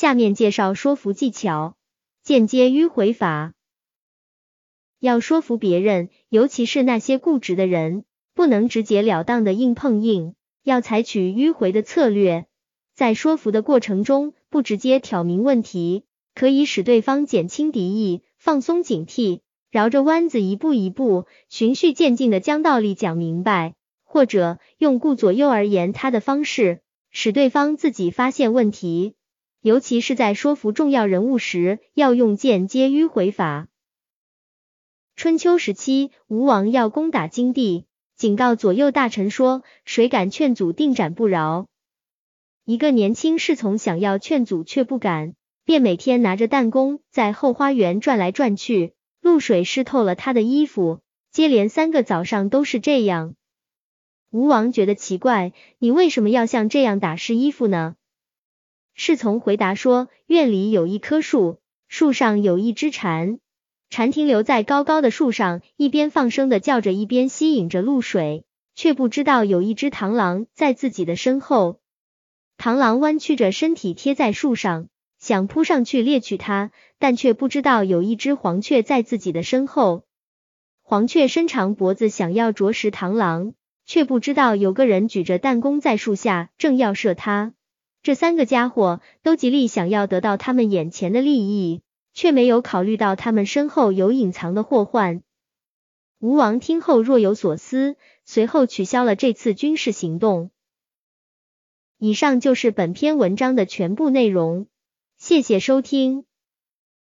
下面介绍说服技巧，间接迂回法。要说服别人，尤其是那些固执的人，不能直截了当的硬碰硬，要采取迂回的策略。在说服的过程中，不直接挑明问题，可以使对方减轻敌意，放松警惕，绕着弯子一步一步，循序渐进的将道理讲明白，或者用顾左右而言他的方式，使对方自己发现问题。尤其是在说服重要人物时，要用间接迂回法。春秋时期，吴王要攻打荆地，警告左右大臣说：“谁敢劝阻，定斩不饶。”一个年轻侍从想要劝阻，却不敢，便每天拿着弹弓在后花园转来转去，露水湿透了他的衣服。接连三个早上都是这样。吴王觉得奇怪：“你为什么要像这样打湿衣服呢？”侍从回答说：“院里有一棵树，树上有一只蝉，蝉停留在高高的树上，一边放声的叫着，一边吸引着露水，却不知道有一只螳螂在自己的身后。螳螂弯曲着身体贴在树上，想扑上去猎取它，但却不知道有一只黄雀在自己的身后。黄雀伸长脖子想要啄食螳螂，却不知道有个人举着弹弓在树下，正要射它。”这三个家伙都极力想要得到他们眼前的利益，却没有考虑到他们身后有隐藏的祸患。吴王听后若有所思，随后取消了这次军事行动。以上就是本篇文章的全部内容，谢谢收听。